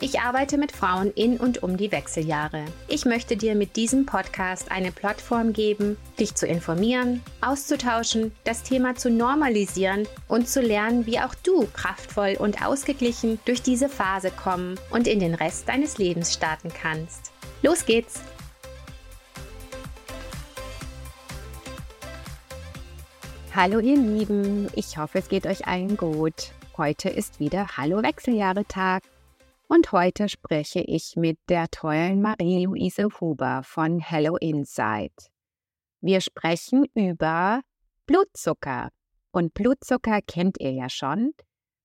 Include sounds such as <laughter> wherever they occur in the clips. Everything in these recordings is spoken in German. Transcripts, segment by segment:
Ich arbeite mit Frauen in und um die Wechseljahre. Ich möchte dir mit diesem Podcast eine Plattform geben, dich zu informieren, auszutauschen, das Thema zu normalisieren und zu lernen, wie auch du kraftvoll und ausgeglichen durch diese Phase kommen und in den Rest deines Lebens starten kannst. Los geht's! Hallo ihr Lieben, ich hoffe es geht euch allen gut. Heute ist wieder Hallo Wechseljahre Tag und heute spreche ich mit der tollen Marie-Louise Huber von Hello Inside. Wir sprechen über Blutzucker. Und Blutzucker kennt ihr ja schon.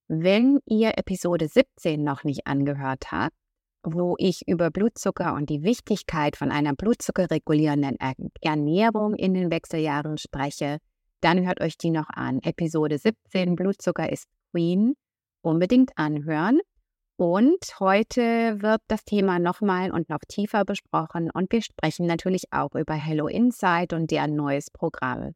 Wenn ihr Episode 17 noch nicht angehört habt, wo ich über Blutzucker und die Wichtigkeit von einer blutzuckerregulierenden Ernährung in den Wechseljahren spreche, dann hört euch die noch an. Episode 17, Blutzucker ist Queen. Unbedingt anhören. Und heute wird das Thema nochmal und noch tiefer besprochen und wir sprechen natürlich auch über Hello Insight und deren neues Programm.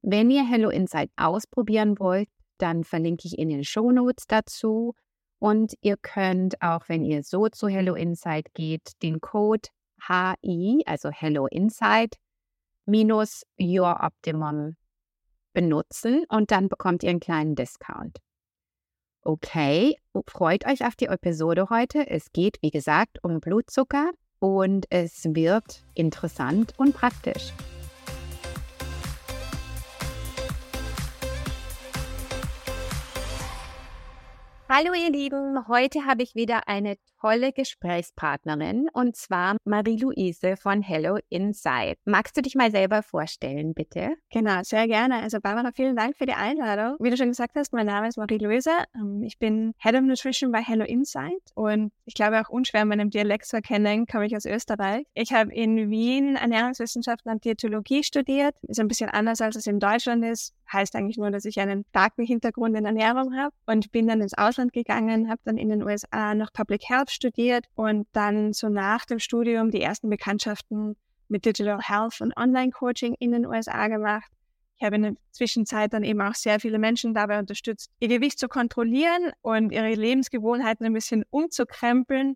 Wenn ihr Hello Insight ausprobieren wollt, dann verlinke ich in den Show Notes dazu und ihr könnt auch, wenn ihr so zu Hello Insight geht, den Code HI, also Hello Insight, minus Your Optimum benutzen und dann bekommt ihr einen kleinen Discount. Okay, freut euch auf die Episode heute. Es geht, wie gesagt, um Blutzucker und es wird interessant und praktisch. Hallo ihr Lieben, heute habe ich wieder eine tolle Gesprächspartnerin und zwar Marie-Louise von Hello Inside. Magst du dich mal selber vorstellen, bitte? Genau, sehr gerne. Also Barbara, vielen Dank für die Einladung. Wie du schon gesagt hast, mein Name ist Marie-Louise. Ähm, ich bin Head of Nutrition bei Hello Inside und ich glaube auch unschwer meinem Dialekt zu erkennen, komme ich aus Österreich. Ich habe in Wien Ernährungswissenschaften und Diätologie studiert. Ist ein bisschen anders, als es in Deutschland ist. Heißt eigentlich nur, dass ich einen starken Hintergrund in Ernährung habe und bin dann ins Ausland gegangen, habe dann in den USA noch Public Health studiert und dann so nach dem Studium die ersten Bekanntschaften mit Digital Health und Online-Coaching in den USA gemacht. Ich habe in der Zwischenzeit dann eben auch sehr viele Menschen dabei unterstützt, ihr Gewicht zu kontrollieren und ihre Lebensgewohnheiten ein bisschen umzukrempeln.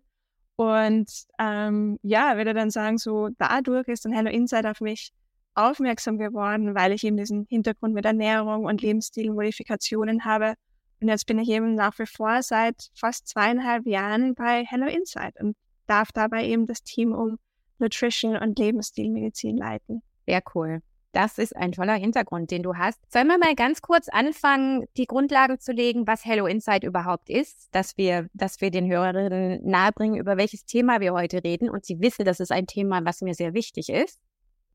Und ähm, ja, würde dann sagen, so dadurch ist dann Hello Insight auf mich aufmerksam geworden, weil ich eben diesen Hintergrund mit Ernährung und Lebensstilmodifikationen habe und jetzt bin ich eben nach wie vor seit fast zweieinhalb Jahren bei Hello Insight und darf dabei eben das Team um Nutrition und Lebensstilmedizin leiten. Sehr cool. Das ist ein toller Hintergrund, den du hast. Sollen wir mal ganz kurz anfangen, die Grundlagen zu legen, was Hello Insight überhaupt ist, dass wir, dass wir den Hörerinnen nahebringen, über welches Thema wir heute reden und sie wissen, das ist ein Thema, was mir sehr wichtig ist.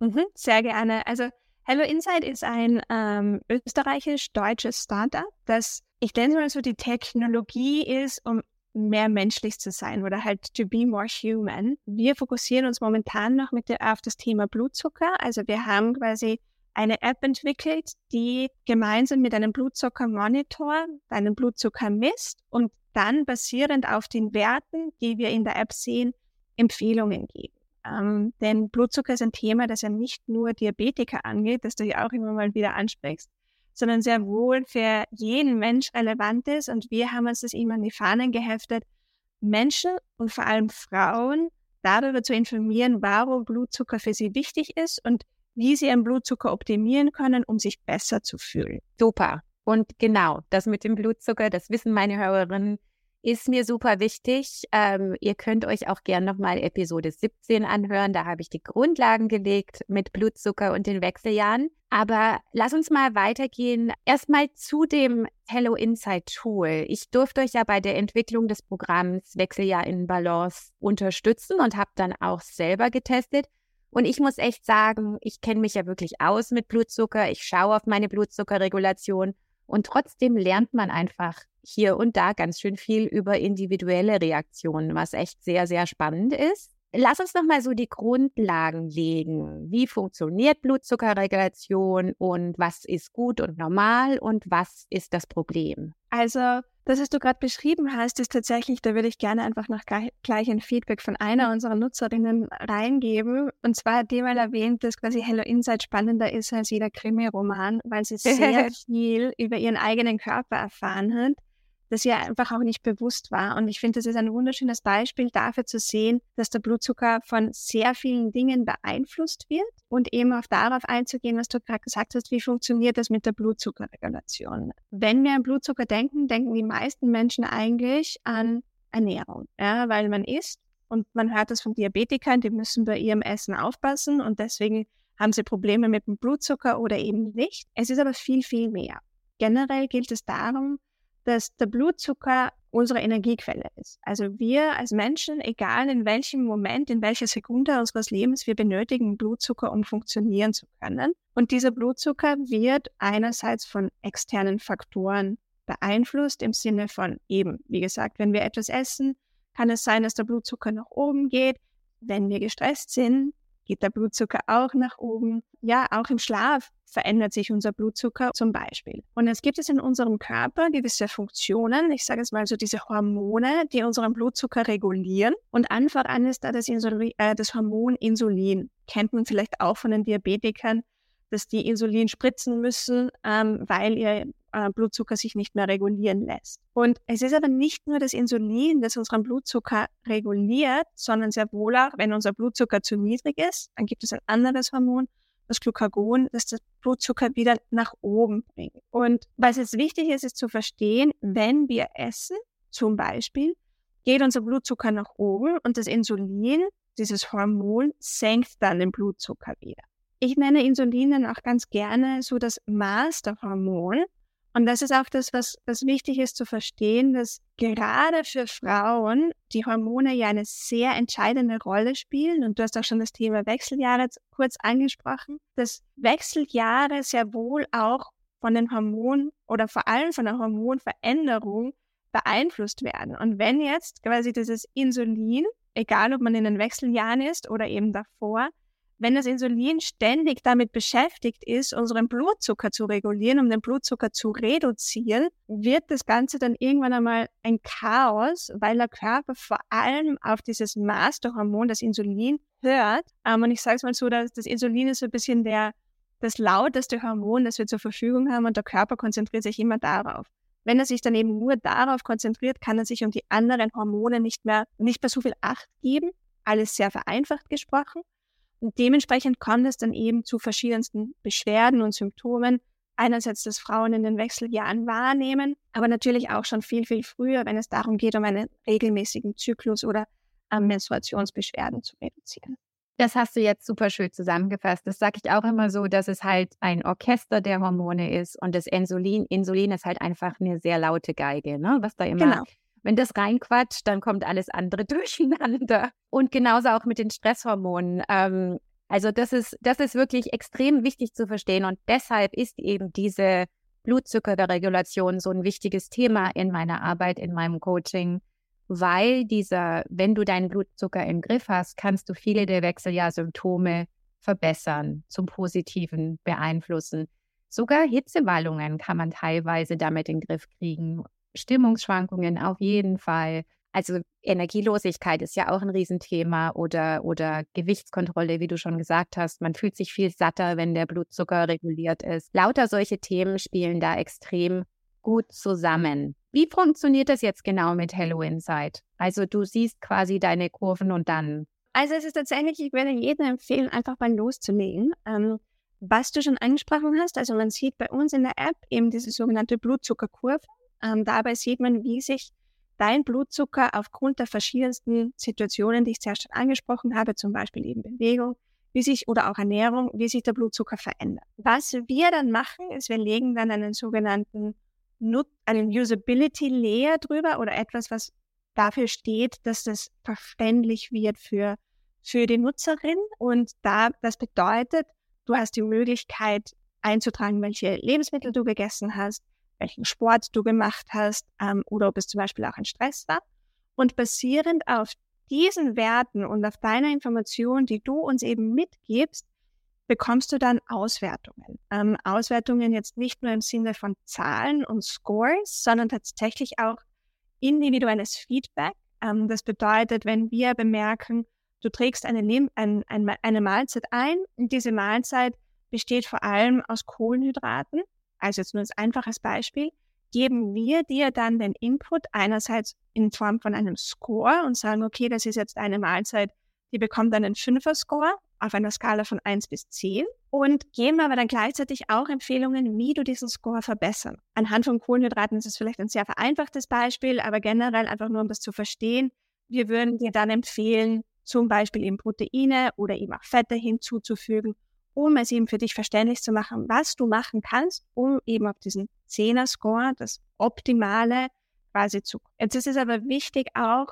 Mhm, sehr gerne. Also Hello Insight ist ein ähm, österreichisch-deutsches Startup, das ich denke mal so, die Technologie ist, um mehr menschlich zu sein oder halt to be more human. Wir fokussieren uns momentan noch mit der, auf das Thema Blutzucker. Also wir haben quasi eine App entwickelt, die gemeinsam mit einem Blutzuckermonitor deinen Blutzucker misst und dann basierend auf den Werten, die wir in der App sehen, Empfehlungen geben. Ähm, denn Blutzucker ist ein Thema, das ja nicht nur Diabetiker angeht, das du ja auch immer mal wieder ansprichst, sondern sehr wohl für jeden Mensch relevant ist. Und wir haben uns das immer an die Fahnen geheftet, Menschen und vor allem Frauen darüber zu informieren, warum Blutzucker für sie wichtig ist und wie sie ihren Blutzucker optimieren können, um sich besser zu fühlen. Super. Und genau, das mit dem Blutzucker, das wissen meine Hörerinnen ist mir super wichtig. Ähm, ihr könnt euch auch gern nochmal Episode 17 anhören. Da habe ich die Grundlagen gelegt mit Blutzucker und den Wechseljahren. Aber lass uns mal weitergehen. Erstmal zu dem Hello Insight Tool. Ich durfte euch ja bei der Entwicklung des Programms Wechseljahr in Balance unterstützen und habe dann auch selber getestet. Und ich muss echt sagen, ich kenne mich ja wirklich aus mit Blutzucker. Ich schaue auf meine Blutzuckerregulation und trotzdem lernt man einfach hier und da ganz schön viel über individuelle Reaktionen, was echt sehr, sehr spannend ist. Lass uns noch mal so die Grundlagen legen. Wie funktioniert Blutzuckerregulation und was ist gut und normal und was ist das Problem? Also Das, was du gerade beschrieben hast, ist tatsächlich, da würde ich gerne einfach noch gleich ein Feedback von einer Mhm. unserer Nutzerinnen reingeben. Und zwar hat die mal erwähnt, dass quasi Hello Inside spannender ist als jeder Krimi-Roman, weil sie sehr <laughs> viel über ihren eigenen Körper erfahren hat, das ihr einfach auch nicht bewusst war. Und ich finde, das ist ein wunderschönes Beispiel dafür zu sehen, dass der Blutzucker von sehr vielen Dingen beeinflusst wird und eben auch darauf einzugehen, was du gerade gesagt hast, wie funktioniert das mit der Blutzuckerregulation. Wenn wir an Blutzucker denken, denken die meisten Menschen eigentlich an Ernährung, ja, weil man isst und man hört das von Diabetikern, die müssen bei ihrem Essen aufpassen und deswegen haben sie Probleme mit dem Blutzucker oder eben nicht. Es ist aber viel, viel mehr. Generell gilt es darum, dass der Blutzucker unsere Energiequelle ist. Also wir als Menschen, egal in welchem Moment, in welcher Sekunde unseres Lebens, wir benötigen Blutzucker, um funktionieren zu können. Und dieser Blutzucker wird einerseits von externen Faktoren beeinflusst im Sinne von eben, wie gesagt, wenn wir etwas essen, kann es sein, dass der Blutzucker nach oben geht. Wenn wir gestresst sind, geht der Blutzucker auch nach oben. Ja, auch im Schlaf verändert sich unser Blutzucker zum Beispiel. Und es gibt es in unserem Körper gewisse Funktionen, ich sage es mal so diese Hormone, die unseren Blutzucker regulieren. Und einfach an ist da das, Insulin, äh, das Hormon Insulin. Kennt man vielleicht auch von den Diabetikern, dass die Insulin spritzen müssen, ähm, weil ihr äh, Blutzucker sich nicht mehr regulieren lässt. Und es ist aber nicht nur das Insulin, das unseren Blutzucker reguliert, sondern sehr wohl auch, wenn unser Blutzucker zu niedrig ist, dann gibt es ein anderes Hormon, das Glucagon, das das Blutzucker wieder nach oben bringt. Und was jetzt wichtig ist, ist zu verstehen, wenn wir essen, zum Beispiel, geht unser Blutzucker nach oben und das Insulin, dieses Hormon, senkt dann den Blutzucker wieder. Ich nenne Insulin auch ganz gerne so das Masterhormon. Und das ist auch das, was, was wichtig ist zu verstehen, dass gerade für Frauen die Hormone ja eine sehr entscheidende Rolle spielen. Und du hast auch schon das Thema Wechseljahre kurz angesprochen, dass Wechseljahre sehr wohl auch von den Hormonen oder vor allem von der Hormonveränderung beeinflusst werden. Und wenn jetzt quasi dieses Insulin, egal ob man in den Wechseljahren ist oder eben davor, wenn das Insulin ständig damit beschäftigt ist, unseren Blutzucker zu regulieren, um den Blutzucker zu reduzieren, wird das Ganze dann irgendwann einmal ein Chaos, weil der Körper vor allem auf dieses Masterhormon, das Insulin, hört. Ähm, und ich sage es mal so, dass das Insulin ist so ein bisschen der, das lauteste Hormon, das wir zur Verfügung haben und der Körper konzentriert sich immer darauf. Wenn er sich dann eben nur darauf konzentriert, kann er sich um die anderen Hormone nicht mehr, nicht mehr so viel Acht geben. Alles sehr vereinfacht gesprochen. Und dementsprechend kommt es dann eben zu verschiedensten Beschwerden und Symptomen. Einerseits, dass Frauen in den Wechseljahren wahrnehmen, aber natürlich auch schon viel, viel früher, wenn es darum geht, um einen regelmäßigen Zyklus oder ähm, Menstruationsbeschwerden zu reduzieren. Das hast du jetzt super schön zusammengefasst. Das sage ich auch immer so, dass es halt ein Orchester der Hormone ist und das Insulin, Insulin ist halt einfach eine sehr laute Geige, ne? was da immer Genau. Wenn das reinquatscht, dann kommt alles andere <laughs> durcheinander. Und genauso auch mit den Stresshormonen. Ähm, also das ist, das ist wirklich extrem wichtig zu verstehen. Und deshalb ist eben diese Blutzuckerregulation so ein wichtiges Thema in meiner Arbeit, in meinem Coaching, weil dieser, wenn du deinen Blutzucker im Griff hast, kannst du viele der Wechseljahrsymptome verbessern, zum Positiven beeinflussen. Sogar Hitzewallungen kann man teilweise damit in den Griff kriegen. Stimmungsschwankungen auf jeden Fall. Also Energielosigkeit ist ja auch ein Riesenthema oder, oder Gewichtskontrolle, wie du schon gesagt hast. Man fühlt sich viel satter, wenn der Blutzucker reguliert ist. Lauter solche Themen spielen da extrem gut zusammen. Wie funktioniert das jetzt genau mit Hello Insight? Also du siehst quasi deine Kurven und dann. Also es ist tatsächlich, ich würde jedem empfehlen, einfach mal loszulegen. Ähm, was du schon angesprochen hast, also man sieht bei uns in der App eben diese sogenannte Blutzuckerkurve. Ähm, dabei sieht man, wie sich dein Blutzucker aufgrund der verschiedensten Situationen, die ich zuerst schon angesprochen habe, zum Beispiel eben Bewegung, wie sich oder auch Ernährung, wie sich der Blutzucker verändert. Was wir dann machen, ist, wir legen dann einen sogenannten einen Usability Layer drüber oder etwas, was dafür steht, dass das verständlich wird für, für die Nutzerin. Und da, das bedeutet, du hast die Möglichkeit einzutragen, welche Lebensmittel du gegessen hast, welchen Sport du gemacht hast ähm, oder ob es zum Beispiel auch ein Stress war. Und basierend auf diesen Werten und auf deiner Information, die du uns eben mitgibst, bekommst du dann Auswertungen. Ähm, Auswertungen jetzt nicht nur im Sinne von Zahlen und Scores, sondern tatsächlich auch individuelles Feedback. Ähm, das bedeutet, wenn wir bemerken, du trägst eine, ein, ein, eine Mahlzeit ein und diese Mahlzeit besteht vor allem aus Kohlenhydraten, also jetzt nur als einfaches Beispiel, geben wir dir dann den Input einerseits in Form von einem Score und sagen, okay, das ist jetzt eine Mahlzeit, die bekommt einen Fünfer-Score auf einer Skala von 1 bis 10 und geben aber dann gleichzeitig auch Empfehlungen, wie du diesen Score verbessern. Anhand von Kohlenhydraten ist es vielleicht ein sehr vereinfachtes Beispiel, aber generell einfach nur, um das zu verstehen. Wir würden dir dann empfehlen, zum Beispiel eben Proteine oder eben auch Fette hinzuzufügen, um es eben für dich verständlich zu machen, was du machen kannst, um eben auf diesen 10er-Score, das Optimale quasi zu. Jetzt ist es aber wichtig auch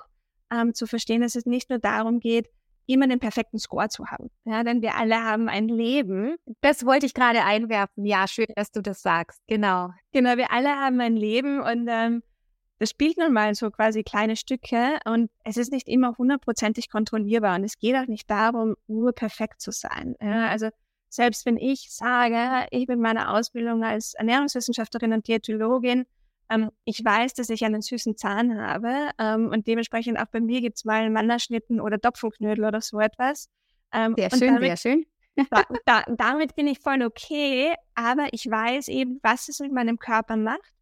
ähm, zu verstehen, dass es nicht nur darum geht, immer den perfekten Score zu haben. Ja, denn wir alle haben ein Leben. Das wollte ich gerade einwerfen. Ja, schön, dass du das sagst. Genau. Genau, wir alle haben ein Leben und ähm, das spielt nun mal so quasi kleine Stücke und es ist nicht immer hundertprozentig kontrollierbar und es geht auch nicht darum, nur perfekt zu sein. Ja, also selbst wenn ich sage, ich bin meine Ausbildung als Ernährungswissenschaftlerin und Diätologin, ähm, ich weiß, dass ich einen süßen Zahn habe ähm, und dementsprechend auch bei mir gibt es mal Mannerschnitten oder Topfenknödel oder so etwas. Ähm, sehr schön, damit, sehr schön. da, <laughs> da, damit bin ich voll okay, aber ich weiß eben, was es mit meinem Körper macht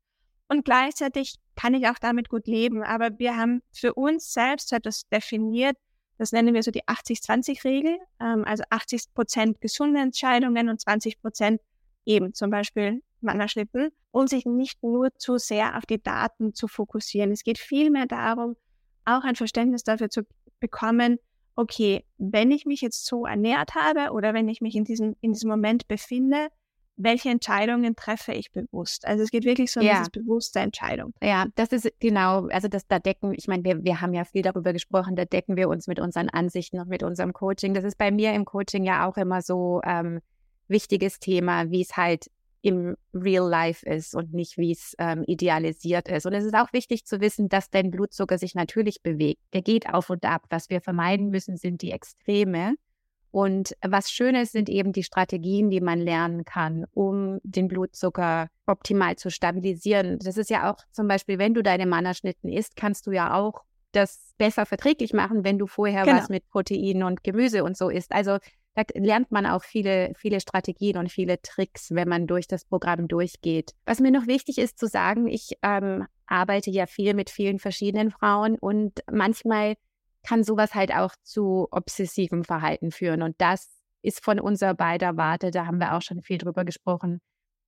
und gleichzeitig kann ich auch damit gut leben. Aber wir haben für uns selbst etwas definiert, das nennen wir so die 80-20-Regel, ähm, also 80 Prozent gesunde Entscheidungen und 20 Prozent eben zum Beispiel Mannerschnitten, um sich nicht nur zu sehr auf die Daten zu fokussieren. Es geht vielmehr darum, auch ein Verständnis dafür zu bekommen, okay, wenn ich mich jetzt so ernährt habe oder wenn ich mich in diesem, in diesem Moment befinde, welche Entscheidungen treffe ich bewusst? Also es geht wirklich so um ja. dieses bewusste Entscheidung. Ja, das ist genau, also das da decken, ich meine, wir, wir haben ja viel darüber gesprochen, da decken wir uns mit unseren Ansichten und mit unserem Coaching. Das ist bei mir im Coaching ja auch immer so ähm, wichtiges Thema, wie es halt im Real Life ist und nicht, wie es ähm, idealisiert ist. Und es ist auch wichtig zu wissen, dass dein Blutzucker sich natürlich bewegt. Der geht auf und ab. Was wir vermeiden müssen, sind die Extreme. Und was Schönes sind eben die Strategien, die man lernen kann, um den Blutzucker optimal zu stabilisieren. Das ist ja auch zum Beispiel, wenn du deine Mannerschnitten isst, kannst du ja auch das besser verträglich machen, wenn du vorher genau. was mit Proteinen und Gemüse und so isst. Also da lernt man auch viele, viele Strategien und viele Tricks, wenn man durch das Programm durchgeht. Was mir noch wichtig ist zu sagen, ich ähm, arbeite ja viel mit vielen verschiedenen Frauen und manchmal kann sowas halt auch zu obsessivem Verhalten führen. Und das ist von unserer beider Warte, da haben wir auch schon viel drüber gesprochen,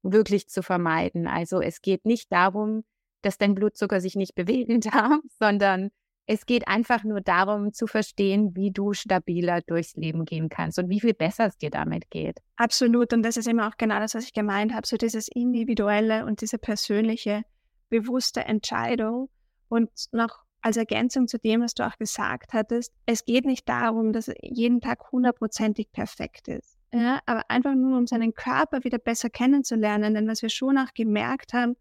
wirklich zu vermeiden. Also es geht nicht darum, dass dein Blutzucker sich nicht bewegen <laughs> darf, sondern es geht einfach nur darum zu verstehen, wie du stabiler durchs Leben gehen kannst und wie viel besser es dir damit geht. Absolut. Und das ist immer auch genau das, was ich gemeint habe, so dieses individuelle und diese persönliche, bewusste Entscheidung. Und noch als Ergänzung zu dem, was du auch gesagt hattest, es geht nicht darum, dass jeden Tag hundertprozentig perfekt ist. Ja, aber einfach nur, um seinen Körper wieder besser kennenzulernen. Denn was wir schon auch gemerkt haben,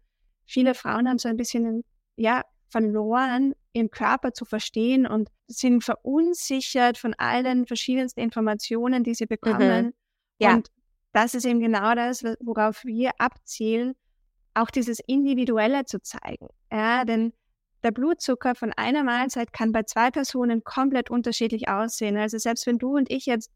viele Frauen haben so ein bisschen, ja, verloren, ihren Körper zu verstehen und sind verunsichert von all den verschiedensten Informationen, die sie bekommen. Mhm. Ja. Und das ist eben genau das, worauf wir abzielen, auch dieses Individuelle zu zeigen. Ja, denn der Blutzucker von einer Mahlzeit kann bei zwei Personen komplett unterschiedlich aussehen. Also selbst wenn du und ich jetzt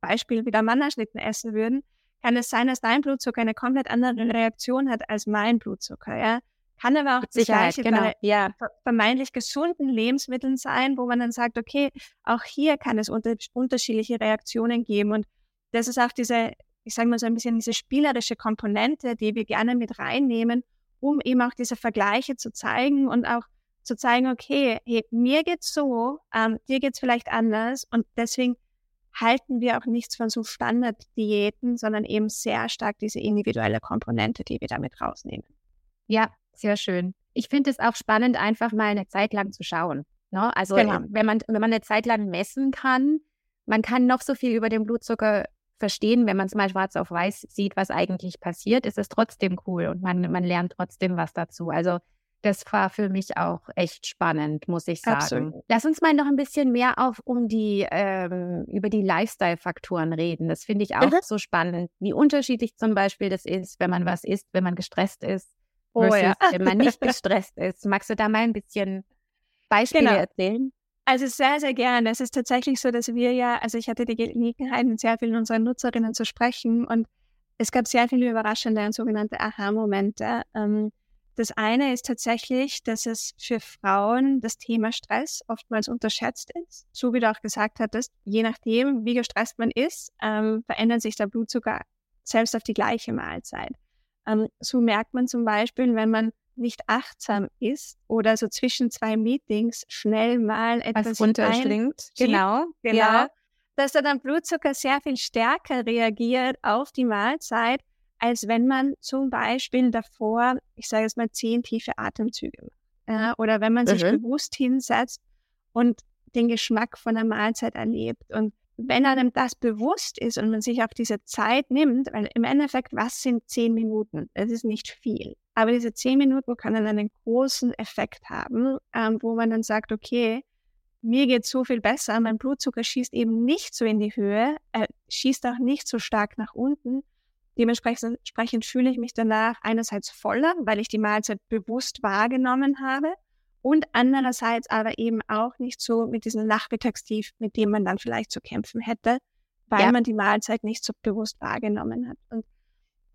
Beispiel wieder Mannerschnitten essen würden, kann es sein, dass dein Blutzucker eine komplett andere Reaktion hat als mein Blutzucker. Ja? Kann aber auch das Gleiche genau. bei ja. vermeintlich gesunden Lebensmitteln sein, wo man dann sagt, okay, auch hier kann es unter unterschiedliche Reaktionen geben. Und das ist auch diese, ich sage mal so ein bisschen diese spielerische Komponente, die wir gerne mit reinnehmen, um eben auch diese Vergleiche zu zeigen und auch zu zeigen, okay, hey, mir geht's so, ähm, dir geht's vielleicht anders und deswegen halten wir auch nichts von so Standarddiäten, sondern eben sehr stark diese individuelle Komponente, die wir damit rausnehmen. Ja, sehr schön. Ich finde es auch spannend, einfach mal eine Zeit lang zu schauen. Ne? Also genau. Wenn, man, wenn man eine Zeit lang messen kann, man kann noch so viel über den Blutzucker verstehen, wenn man es mal schwarz auf weiß sieht, was eigentlich passiert, ist es trotzdem cool und man, man lernt trotzdem was dazu. Also Das war für mich auch echt spannend, muss ich sagen. Absolut. Lass uns mal noch ein bisschen mehr auf um die ähm, über die Lifestyle-Faktoren reden. Das finde ich auch Mhm. so spannend, wie unterschiedlich zum Beispiel das ist, wenn man was isst, wenn man gestresst ist, Oh versus ja. <laughs> wenn man nicht gestresst ist. Magst du da mal ein bisschen Beispiele Genau. erzählen? Also sehr, sehr gerne. Es ist tatsächlich so, dass wir ja, also ich hatte die Gelegenheit, mit sehr vielen unserer Nutzerinnen zu sprechen und es gab sehr viele überraschende und sogenannte Aha-Momente. Ähm, das eine ist tatsächlich, dass es für Frauen das Thema Stress oftmals unterschätzt ist. So wie du auch gesagt hattest, je nachdem, wie gestresst man ist, ähm, verändert sich der Blutzucker selbst auf die gleiche Mahlzeit. Ähm, so merkt man zum Beispiel, wenn man nicht achtsam ist oder so zwischen zwei Meetings schnell mal etwas Was runterschlingt. Genau. Genau. Ja. Dass da dann Blutzucker sehr viel stärker reagiert auf die Mahlzeit, als wenn man zum Beispiel davor, ich sage jetzt mal, zehn tiefe Atemzüge macht. Ja, oder wenn man sich Mhm. bewusst hinsetzt und den Geschmack von der Mahlzeit erlebt. Und wenn einem das bewusst ist und man sich auch diese Zeit nimmt, weil im Endeffekt, was sind zehn Minuten? Es ist nicht viel. Aber diese zehn Minuten können einen großen Effekt haben, ähm, wo man dann sagt, okay, mir geht so viel besser, mein Blutzucker schießt eben nicht so in die Höhe, er schießt auch nicht so stark nach unten. Dementsprechend entsprechend fühle ich mich danach einerseits voller, weil ich die Mahlzeit bewusst wahrgenommen habe und andererseits aber eben auch nicht so mit diesem Nachmittagstief, mit dem man dann vielleicht zu kämpfen hätte, weil Ja. man die Mahlzeit nicht so bewusst wahrgenommen hat. Und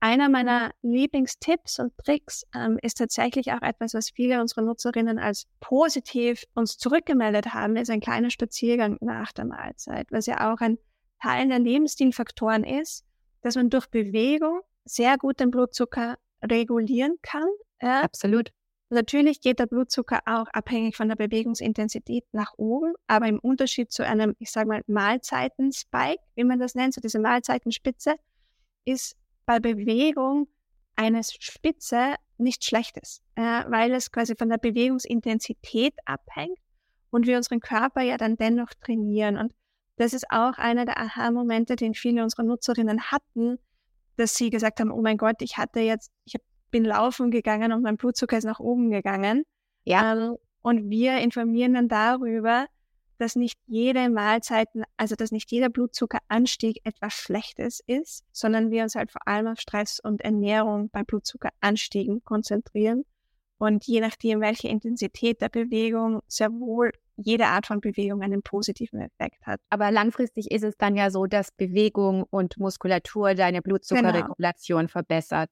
einer meiner Lieblingstipps und Tricks ähm, ist tatsächlich auch etwas, was viele unserer Nutzerinnen als positiv uns zurückgemeldet haben, ist ein kleiner Spaziergang nach der Mahlzeit, was ja auch ein Teil der Lebensstilfaktoren ist, dass man durch Bewegung sehr gut den Blutzucker regulieren kann. Ja. Absolut. Natürlich geht der Blutzucker auch abhängig von der Bewegungsintensität nach oben, aber im Unterschied zu einem, ich sage mal, Mahlzeitenspike, wie man das nennt, so diese Mahlzeitenspitze, ist bei Bewegung eine Spitze nichts Schlechtes, äh, weil es quasi von der Bewegungsintensität abhängt und wir unseren Körper ja dann dennoch trainieren. Und das ist auch einer der Aha-Momente, den viele unserer Nutzerinnen hatten, dass sie gesagt haben, oh mein Gott, ich hatte jetzt, ich bin laufen gegangen und mein Blutzucker ist nach oben gegangen. Ja. Ähm, und wir informieren dann darüber, dass nicht jede Mahlzeiten, also dass nicht jeder Blutzuckeranstieg etwas Schlechtes ist, sondern wir uns halt vor allem auf Stress und Ernährung bei Blutzuckeranstiegen konzentrieren. Und je nachdem, welche Intensität der Bewegung, sehr wohl jede Art von Bewegung einen positiven Effekt hat. Aber langfristig ist es dann ja so, dass Bewegung und Muskulatur deine Blutzuckerregulation verbessert.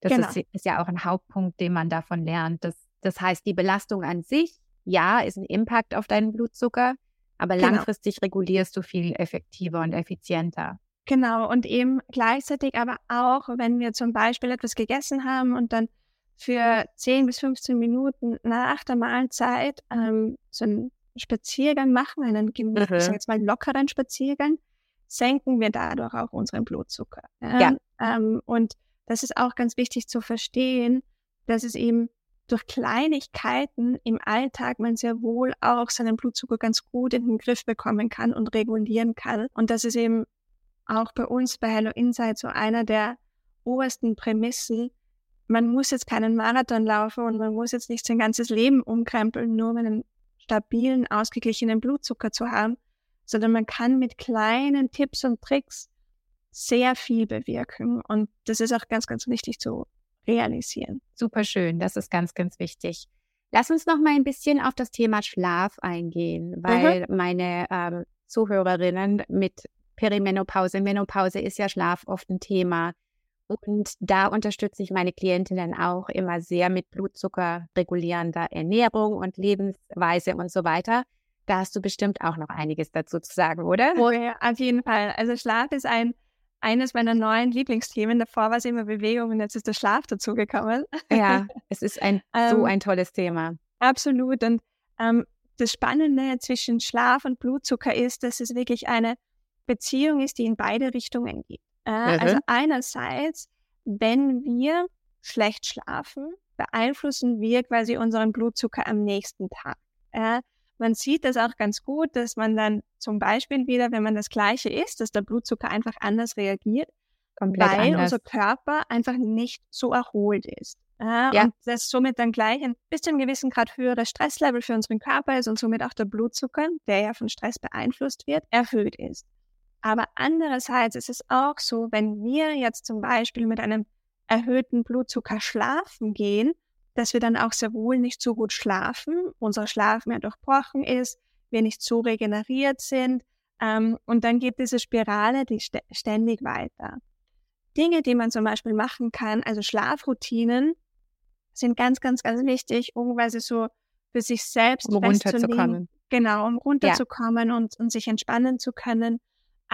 Das Genau. ist, ist ja auch ein Hauptpunkt, den man davon lernt. Das, das heißt, die Belastung an sich, ja, ist ein Impact auf deinen Blutzucker, aber Genau. langfristig regulierst du viel effektiver und effizienter. Genau, und eben gleichzeitig aber auch, wenn wir zum Beispiel etwas gegessen haben und dann für 10 bis 15 Minuten nach der Mahlzeit ähm, so einen Spaziergang machen, einen, gem- Mhm. ich sag jetzt mal lockeren Spaziergang, senken wir dadurch auch unseren Blutzucker. Ja. Ähm, und das ist auch ganz wichtig zu verstehen, dass es eben durch Kleinigkeiten im Alltag man sehr wohl auch seinen Blutzucker ganz gut in den Griff bekommen kann und regulieren kann. Und das ist eben auch bei uns bei Hello Insight so einer der obersten Prämissen. Man muss jetzt keinen Marathon laufen und man muss jetzt nicht sein ganzes Leben umkrempeln, nur um einen stabilen, ausgeglichenen Blutzucker zu haben, sondern man kann mit kleinen Tipps und Tricks sehr viel bewirken. Und das ist auch ganz, ganz wichtig zu realisieren. Super schön, das ist ganz, ganz wichtig. Lass uns noch mal ein bisschen auf das Thema Schlaf eingehen, weil meine ähm, Zuhörerinnen mit Perimenopause, Menopause ist ja Schlaf oft ein Thema. Und da unterstütze ich meine Klientinnen auch immer sehr mit Blutzucker regulierender Ernährung und Lebensweise und so weiter. Da hast du bestimmt auch noch einiges dazu zu sagen, oder? Oh ja, auf jeden Fall. Also Schlaf ist ein eines meiner neuen Lieblingsthemen. Davor war es immer Bewegung und jetzt ist der Schlaf dazugekommen. Ja, <laughs> es ist ein Ähm, so ein tolles Thema. Absolut. Und ähm, das Spannende zwischen Schlaf und Blutzucker ist, dass es wirklich eine Beziehung ist, die in beide Richtungen geht. Äh, Mhm. Also einerseits, wenn wir schlecht schlafen, beeinflussen wir quasi unseren Blutzucker am nächsten Tag. Äh, man sieht das auch ganz gut, dass man dann zum Beispiel wieder, wenn man das Gleiche isst, dass der Blutzucker einfach anders reagiert, Komplett weil anders. unser Körper einfach nicht so erholt ist. Ja, ja. Und das somit dann gleich ein bis zu einem gewissen Grad höheres Stresslevel für unseren Körper ist und somit auch der Blutzucker, der ja von Stress beeinflusst wird, erhöht ist. Aber andererseits ist es auch so, wenn wir jetzt zum Beispiel mit einem erhöhten Blutzucker schlafen gehen, dass wir dann auch sehr wohl nicht so gut schlafen, unser Schlaf mehr durchbrochen ist, wir nicht so regeneriert sind. Ähm, und dann geht diese Spirale die st ständig weiter. Dinge, die man zum Beispiel machen kann, also Schlafroutinen, sind ganz, ganz, ganz wichtig, um quasi so für sich selbst um runterzukommen. Genau, um runterzukommen ja. und, und sich entspannen zu können.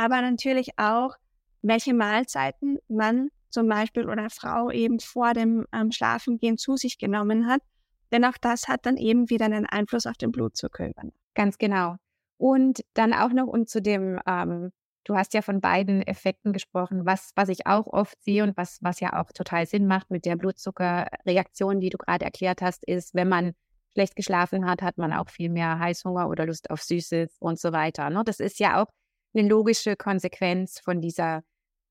Aber natürlich auch, welche Mahlzeiten man zum Beispiel oder Frau eben vor dem ähm, Schlafengehen zu sich genommen hat. Denn auch das hat dann eben wieder einen Einfluss auf den Blutzucker. Ganz genau. Und dann auch noch und zu dem, ähm, du hast ja von beiden Effekten gesprochen, was, was ich auch oft sehe und was, was ja auch total Sinn macht mit der Blutzuckerreaktion, die du gerade erklärt hast, ist, wenn man schlecht geschlafen hat, hat man auch viel mehr Heißhunger oder Lust auf Süßes und so weiter. Ne? Das ist ja auch eine logische Konsequenz von dieser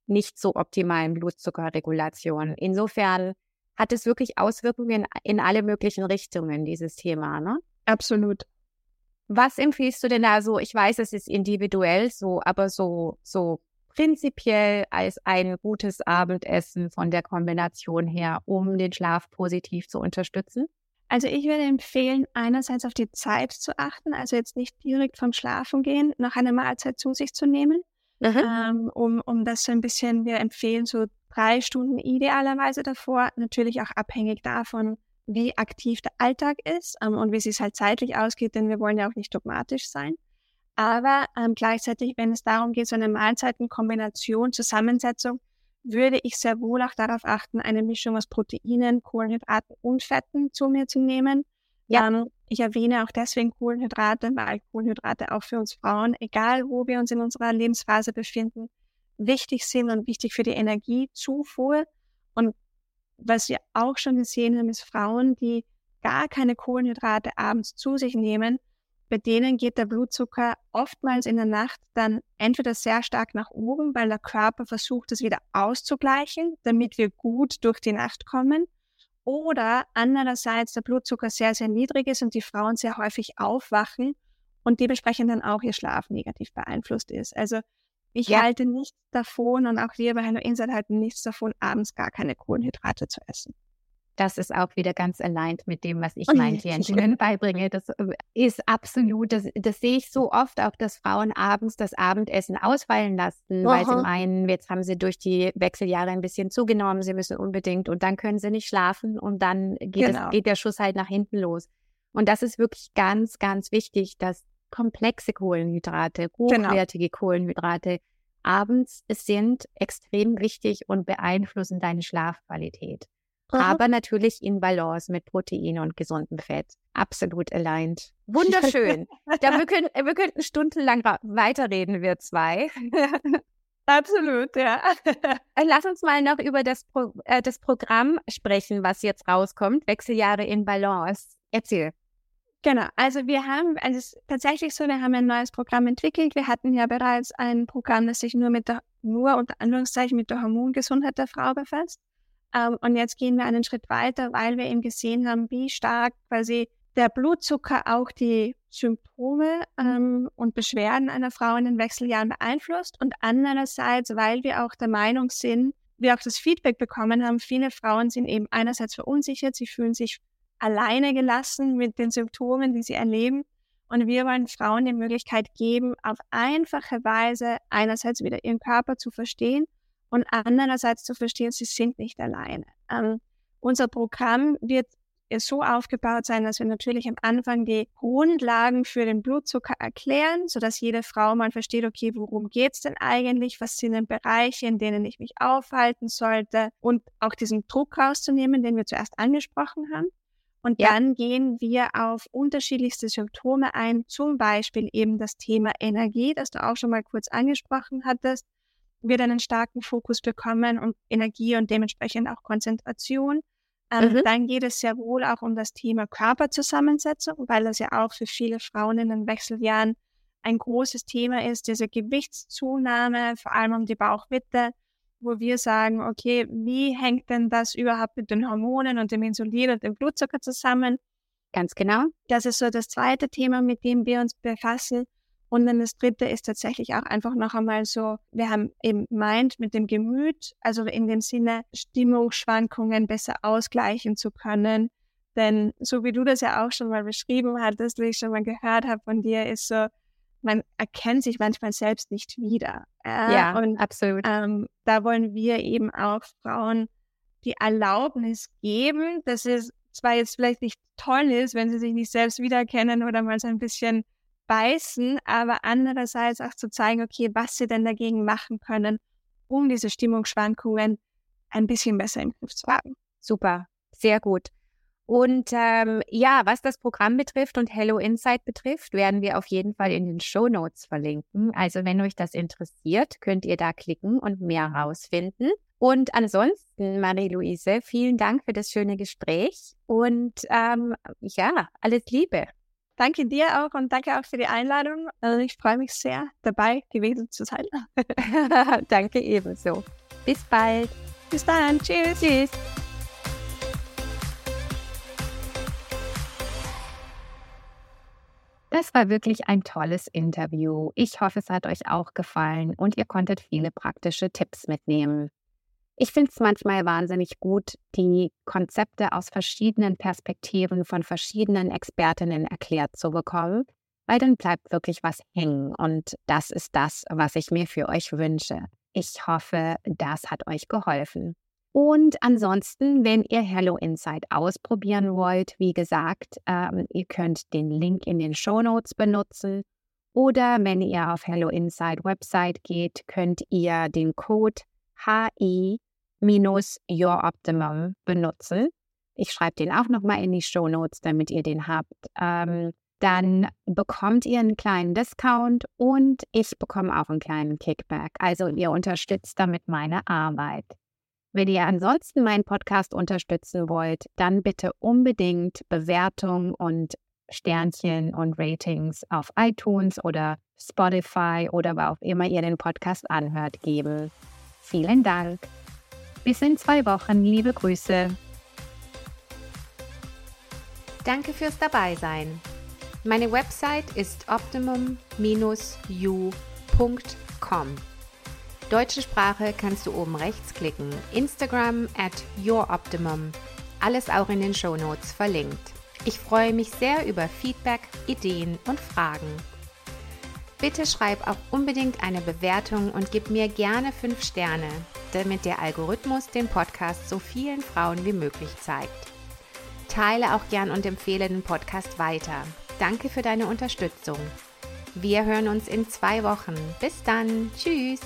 nicht so optimalen Blutzuckerregulation. Insofern hat es wirklich Auswirkungen in alle möglichen Richtungen, dieses Thema, ne? Absolut. Was empfiehlst du denn da so? Ich weiß, es ist individuell so, aber so, so prinzipiell als ein gutes Abendessen von der Kombination her, um den Schlaf positiv zu unterstützen? Also ich würde empfehlen, einerseits auf die Zeit zu achten, also jetzt nicht direkt vom Schlafen gehen, noch eine Mahlzeit zu sich zu nehmen, mhm. ähm, um, um das so ein bisschen, wir empfehlen so drei Stunden idealerweise davor, natürlich auch abhängig davon, wie aktiv der Alltag ist ähm, und wie es sich halt zeitlich ausgeht, denn wir wollen ja auch nicht dogmatisch sein. Aber ähm, gleichzeitig, wenn es darum geht, so eine Mahlzeitenkombination, Zusammensetzung, würde ich sehr wohl auch darauf achten, eine Mischung aus Proteinen, Kohlenhydraten und Fetten zu mir zu nehmen. Ja. Ähm, ich erwähne auch deswegen Kohlenhydrate, weil Kohlenhydrate auch für uns Frauen, egal wo wir uns in unserer Lebensphase befinden, wichtig sind und wichtig für die Energiezufuhr. Und was wir auch schon gesehen haben, ist Frauen, die gar keine Kohlenhydrate abends zu sich nehmen, bei denen geht der Blutzucker oftmals in der Nacht dann entweder sehr stark nach oben, weil der Körper versucht, es wieder auszugleichen, damit wir gut durch die Nacht kommen. Oder andererseits der Blutzucker sehr, sehr niedrig ist und die Frauen sehr häufig aufwachen und dementsprechend dann auch ihr Schlaf negativ beeinflusst ist. Also ich ja. halte nichts davon und auch wir bei Hello Inside halten nichts davon, abends gar keine Kohlenhydrate zu essen. Das ist auch wieder ganz aligned mit dem, was ich meinen <laughs> Klientinnen <laughs> beibringe. Das äh, ist absolut, das, das sehe ich so oft auch, dass Frauen abends das Abendessen ausfallen lassen, Aha. weil sie meinen, jetzt haben sie durch die Wechseljahre ein bisschen zugenommen, sie müssen unbedingt und dann können sie nicht schlafen und dann geht, genau. es, geht der Schuss halt nach hinten los. Und das ist wirklich ganz, ganz wichtig, dass komplexe Kohlenhydrate, genau. hochwertige genau. Kohlenhydrate abends sind extrem wichtig und beeinflussen deine Schlafqualität. Aha. aber natürlich in Balance mit Protein und gesundem Fett. Absolut aligned. Wunderschön. ja, wir, können, wir könnten stundenlang weiterreden, wir zwei. <laughs> Absolut, ja. <laughs> Äh, lass uns mal noch über das, Pro äh, das Programm sprechen, was jetzt rauskommt. Wechseljahre in Balance. Erzähl. Genau, also wir haben, also es ist tatsächlich so, wir haben ein neues Programm entwickelt. Wir hatten ja bereits ein Programm, das sich nur mit der, nur unter Anführungszeichen mit der Hormongesundheit der Frau befasst. Ähm, und jetzt gehen wir einen Schritt weiter, weil wir eben gesehen haben, wie stark quasi der Blutzucker auch die Symptome ähm, und Beschwerden einer Frau in den Wechseljahren beeinflusst. Und andererseits, weil wir auch der Meinung sind, wir auch das Feedback bekommen haben, viele Frauen sind eben einerseits verunsichert, sie fühlen sich alleine gelassen mit den Symptomen, die sie erleben. Und wir wollen Frauen die Möglichkeit geben, auf einfache Weise einerseits wieder ihren Körper zu verstehen und andererseits zu verstehen, sie sind nicht alleine. Ähm, unser Programm wird so aufgebaut sein, dass wir natürlich am Anfang die Grundlagen für den Blutzucker erklären, sodass jede Frau mal versteht, okay, worum geht's denn eigentlich? Was sind denn Bereiche, in denen ich mich aufhalten sollte? Und auch diesen Druck rauszunehmen, den wir zuerst angesprochen haben. Und ja. dann gehen wir auf unterschiedlichste Symptome ein, zum Beispiel eben das Thema Energie, das du auch schon mal kurz angesprochen hattest wird einen starken Fokus bekommen und Energie und dementsprechend auch Konzentration. Ähm, mhm. Dann geht es sehr wohl auch um das Thema Körperzusammensetzung, weil das ja auch für viele Frauen in den Wechseljahren ein großes Thema ist, diese Gewichtszunahme, vor allem um die Bauchmitte. wo wir sagen, okay, wie hängt denn das überhaupt mit den Hormonen und dem Insulin und dem Blutzucker zusammen? Ganz genau. Das ist so das zweite Thema, mit dem wir uns befassen. Und dann das dritte ist tatsächlich auch einfach noch einmal so, wir haben eben Mind mit dem Gemüt, also in dem Sinne Stimmungsschwankungen besser ausgleichen zu können. Denn so wie du das ja auch schon mal beschrieben hattest, wie ich schon mal gehört habe von dir, ist so, man erkennt sich manchmal selbst nicht wieder. Äh, ja, und, absolut. Ähm, da wollen wir eben auch Frauen die Erlaubnis geben, dass es zwar jetzt vielleicht nicht toll ist, wenn sie sich nicht selbst wiedererkennen oder mal so ein bisschen beißen, aber andererseits auch zu zeigen, okay, was sie denn dagegen machen können, um diese Stimmungsschwankungen ein bisschen besser im Griff zu haben. Super, sehr gut. Und ähm, ja, was das Programm betrifft und Hello Insight betrifft, werden wir auf jeden Fall in den Show Notes verlinken. Also wenn euch das interessiert, könnt ihr da klicken und mehr rausfinden. Und ansonsten, Marie-Louise, vielen Dank für das schöne Gespräch und ähm, ja, alles Liebe. Danke dir auch und danke auch für die Einladung. Also ich freue mich sehr, dabei gewesen zu sein. <laughs> danke ebenso. Bis bald. Bis dann. Tschüss. Tschüss. Das war wirklich ein tolles Interview. Ich hoffe, es hat euch auch gefallen und ihr konntet viele praktische Tipps mitnehmen. Ich finde es manchmal wahnsinnig gut, die Konzepte aus verschiedenen Perspektiven von verschiedenen Expertinnen erklärt zu bekommen, weil dann bleibt wirklich was hängen und das ist das, was ich mir für euch wünsche. Ich hoffe, das hat euch geholfen. Und ansonsten, wenn ihr Hello Insight ausprobieren wollt, wie gesagt, ähm, ihr könnt den Link in den Show Notes benutzen. Oder wenn ihr auf Hello Insight Website geht, könnt ihr den Code HI-Your Optimum benutzen. Ich schreibe den auch nochmal in die Show Notes, damit ihr den habt. Ähm, dann bekommt ihr einen kleinen Discount und ich bekomme auch einen kleinen Kickback. Also ihr unterstützt damit meine Arbeit. Wenn ihr ansonsten meinen Podcast unterstützen wollt, dann bitte unbedingt Bewertung und Sternchen und Ratings auf iTunes oder Spotify oder wo auch immer ihr den Podcast anhört geben. Vielen Dank. Bis in zwei Wochen. Liebe Grüße. Danke fürs Dabeisein. Meine Website ist optimum-u.com. Deutsche Sprache kannst du oben rechts klicken. Instagram at YourOptimum. Alles auch in den Show Notes verlinkt. Ich freue mich sehr über Feedback, Ideen und Fragen. Bitte schreib auch unbedingt eine Bewertung und gib mir gerne 5 Sterne, damit der Algorithmus den Podcast so vielen Frauen wie möglich zeigt. Teile auch gern und empfehle den Podcast weiter. Danke für deine Unterstützung. Wir hören uns in zwei Wochen. Bis dann. Tschüss.